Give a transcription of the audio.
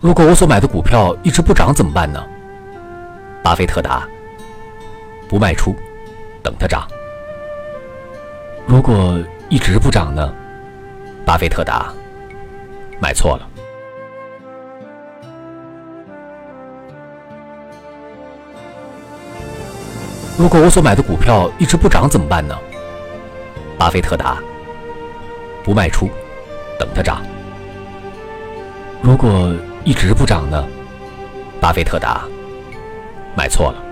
如果我所买的股票一直不涨怎么办呢？巴菲特答：不卖出，等它涨。如果一直不涨呢？巴菲特答：买错了。如果我所买的股票一直不涨怎么办呢？巴菲特答：不卖出，等它涨。如果一直不涨呢？巴菲特答：买错了。